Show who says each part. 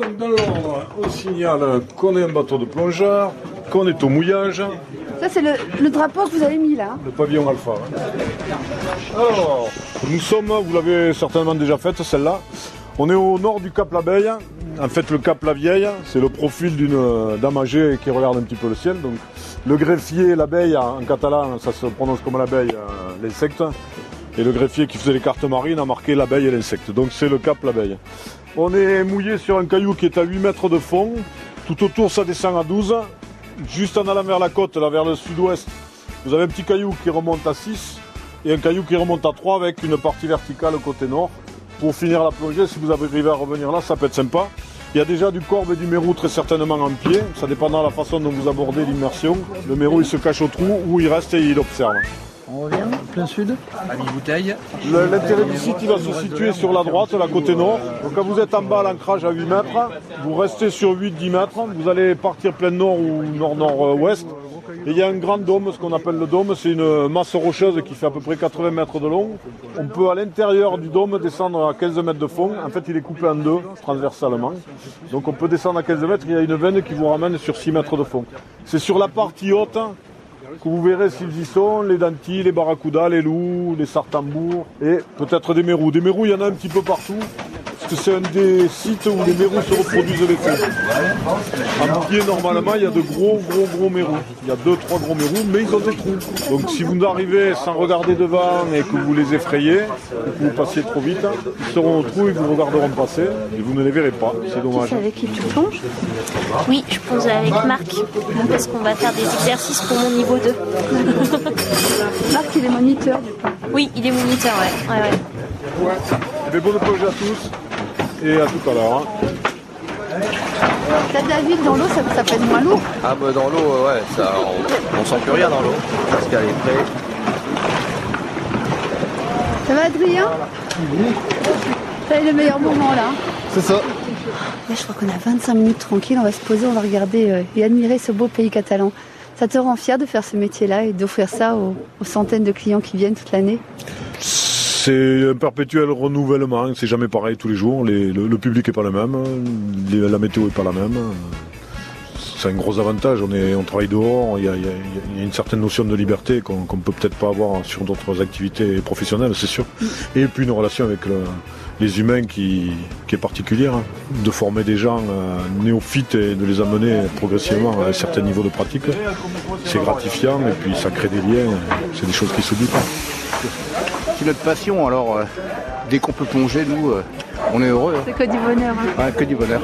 Speaker 1: Donc dans l'ordre, on signale qu'on est un bateau de plongeur, qu'on est au mouillage,
Speaker 2: Ça, c'est le, le drapeau que vous avez mis là.
Speaker 1: le pavillon alpha. hein. Alors, nous sommes, vous l'avez certainement déjà faite celle-là, on est au nord du Cap l'Abeille. En fait, le Cap la Vieille, c'est le profil d'une euh, dame âgée qui regarde un petit peu le ciel. Donc, le greffier, l'abeille, en catalan, ça se prononce comme l'abeille, euh, l'insecte. Et le greffier qui faisait les cartes marines a marqué l'abeille et l'insecte. Donc, c'est le Cap l'abeille. On est mouillé sur un caillou qui est à 8 mètres de fond. Tout autour, ça descend à 12. Juste en allant vers la côte, là, vers le sud-ouest, vous avez un petit caillou qui remonte à 6 et un caillou qui remonte à 3 avec une partie verticale côté nord. Pour finir la plongée, si vous arrivez à revenir là, ça peut être sympa. Il y a déjà du corbe et du mérou très certainement en pied. Ça dépendra de la façon dont vous abordez l'immersion. Le mérou, il se cache au trou ou il reste et il observe.
Speaker 3: On revient, plein sud.
Speaker 4: À mi-bouteille.
Speaker 1: Le- L'intérêt du site, il va se situer sur la droite, la côté nord. Donc quand vous êtes en bas à l'ancrage à 8 mètres, vous restez sur 8-10 mètres, vous allez partir plein nord ou nord-nord-ouest. Et il y a un grand dôme, ce qu'on appelle le dôme, c'est une masse rocheuse qui fait à peu près 80 mètres de long. On peut à l'intérieur du dôme descendre à 15 mètres de fond. En fait, il est coupé en deux, transversalement. Donc on peut descendre à 15 mètres, il y a une veine qui vous ramène sur 6 mètres de fond. C'est sur la partie haute vous verrez s'ils y sont, les dentilles, les barracudas, les loups, les sartambours et peut-être des mérous. Des mérous, il y en a un petit peu partout, c'est un des sites où les mérous se reproduisent l'été. En pied, normalement, il y a de gros, gros, gros mérous. Il y a deux, trois gros mérous, mais ils ont des trous. Donc si vous arrivez sans regarder devant et que vous les effrayez, et que vous passiez trop vite, ils seront au trou et vous regarderont passer, et vous ne les verrez pas. C'est dommage.
Speaker 2: C'est avec qui tu plonges?
Speaker 5: Oui, je pose avec Marc parce qu'on va faire des exercices pour mon niveau 2.
Speaker 2: Marc, il est moniteur du coup.
Speaker 5: Oui, il est moniteur, ouais. ouais, ouais.
Speaker 1: Eh bien, bonne plongée à tous et à tout à l'heure. hein.
Speaker 2: T'as David dans l'eau, ça, ça peut être moins lourd.
Speaker 4: Ah bah dans l'eau, ouais, ça, on, on sent plus rien dans l'eau. Parce qu'elle est près.
Speaker 2: Ça va Adrien T'as eu le meilleur moment là.
Speaker 3: C'est ça.
Speaker 2: Là, je crois qu'on a 25 minutes tranquille, on va se poser, on va regarder euh, et admirer ce beau pays catalan. Ça te rend fier de faire ce métier-là et d'offrir ça aux, aux centaines de clients qui viennent toute l'année?
Speaker 1: C'est un perpétuel renouvellement, c'est jamais pareil tous les jours. Le, public est pas le même, la météo est pas la même. C'est un gros avantage, on, est, on travaille dehors, il y a, une certaine notion de liberté qu'on qu'on peut peut-être pas avoir sur d'autres activités professionnelles, c'est sûr. Et puis une relation avec le- les humains qui, qui est particulière, hein. de former des gens euh, néophytes et de les amener progressivement à un certain niveau de pratique. C'est gratifiant et puis ça crée des liens, c'est des choses qui s'oublient pas.
Speaker 4: C'est notre passion, alors euh, dès qu'on peut plonger, nous, euh, on est heureux. hein.
Speaker 2: C'est que du bonheur. hein.
Speaker 4: Ouais, que du bonheur.